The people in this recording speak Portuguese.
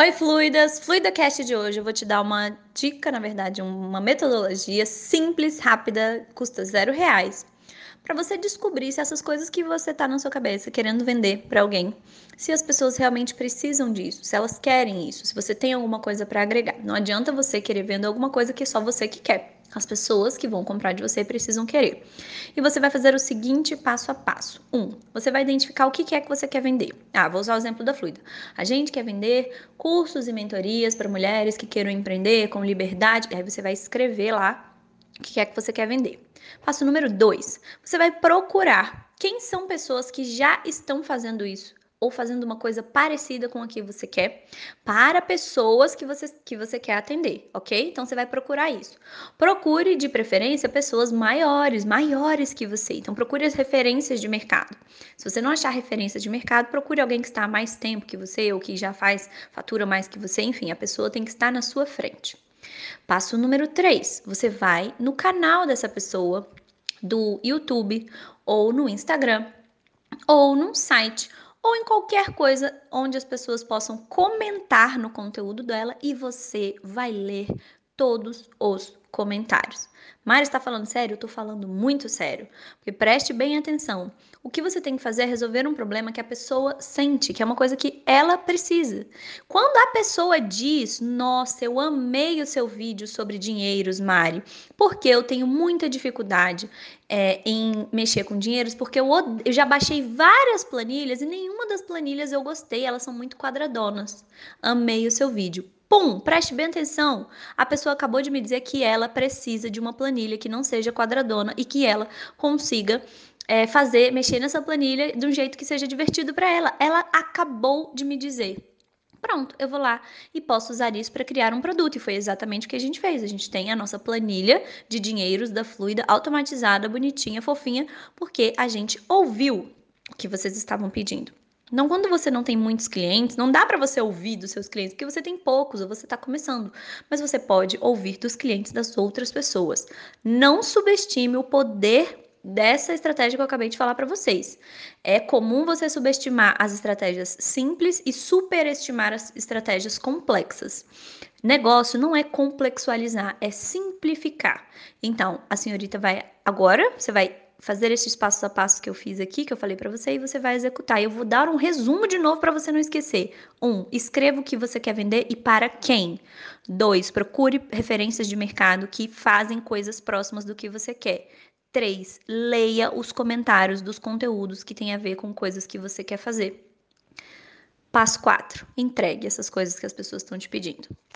Oi, fluidas! FluidaCast de hoje eu vou te dar uma dica, na verdade, uma metodologia simples, rápida, custa zero reais, para você descobrir se essas coisas que você tá na sua cabeça querendo vender para alguém, se as pessoas realmente precisam disso, se elas querem isso, se você tem alguma coisa para agregar. Não adianta você querer vender alguma coisa que é só você que quer. As pessoas que vão comprar de você precisam querer. E você vai fazer o seguinte passo a passo. Um, você vai identificar o que é que você quer vender. Ah, vou usar o exemplo da Fluida. A gente quer vender cursos e mentorias para mulheres que queiram empreender com liberdade. Aí você vai escrever lá o que é que você quer vender. Passo número dois, você vai procurar quem são pessoas que já estão fazendo isso ou fazendo uma coisa parecida com a que você quer para pessoas que você, que você quer atender, ok? Então você vai procurar isso. Procure de preferência pessoas maiores, maiores que você. Então procure as referências de mercado. Se você não achar referência de mercado, procure alguém que está há mais tempo que você ou que já faz fatura mais que você, enfim, a pessoa tem que estar na sua frente. Passo número 3, você vai no canal dessa pessoa do YouTube ou no Instagram ou num site ou em qualquer coisa onde as pessoas possam comentar no conteúdo dela e você vai ler todos os comentários. Mari está falando sério? Eu estou falando muito sério. Porque preste bem atenção. O que você tem que fazer é resolver um problema que a pessoa sente, que é uma coisa que ela precisa. Quando a pessoa diz: Nossa, eu amei o seu vídeo sobre dinheiros, Mari, porque eu tenho muita dificuldade é, em mexer com dinheiros, porque eu, eu já baixei várias planilhas e nenhuma das planilhas eu gostei, elas são muito quadradonas. Amei o seu vídeo Pum, preste bem atenção. A pessoa acabou de me dizer que ela precisa de uma planilha que não seja quadradona e que ela consiga é, fazer, mexer nessa planilha de um jeito que seja divertido para ela. Ela acabou de me dizer. Pronto, eu vou lá e posso usar isso para criar um produto. E foi exatamente o que a gente fez. A gente tem a nossa planilha de dinheiros da Fluida automatizada, bonitinha, fofinha, porque a gente ouviu o que vocês estavam pedindo. Não quando você não tem muitos clientes, não dá para você ouvir dos seus clientes, porque você tem poucos ou você está começando, mas você pode ouvir dos clientes das outras pessoas. Não subestime o poder dessa estratégia que eu acabei de falar para vocês. É comum você subestimar as estratégias simples e superestimar as estratégias complexas. Negócio não é complexualizar, é simplificar. Então, a senhorita vai agora, você vai fazer esses passos a passo que eu fiz aqui, que eu falei para você, e você vai executar. Eu vou dar um resumo de novo para você não esquecer. Um, escreva o que você quer vender e para quem. Dois, procure referências de mercado que fazem coisas próximas do que você quer. Três, leia os comentários dos conteúdos que tem a ver com coisas que você quer fazer. Passo 4. Entregue essas coisas que as pessoas estão te pedindo.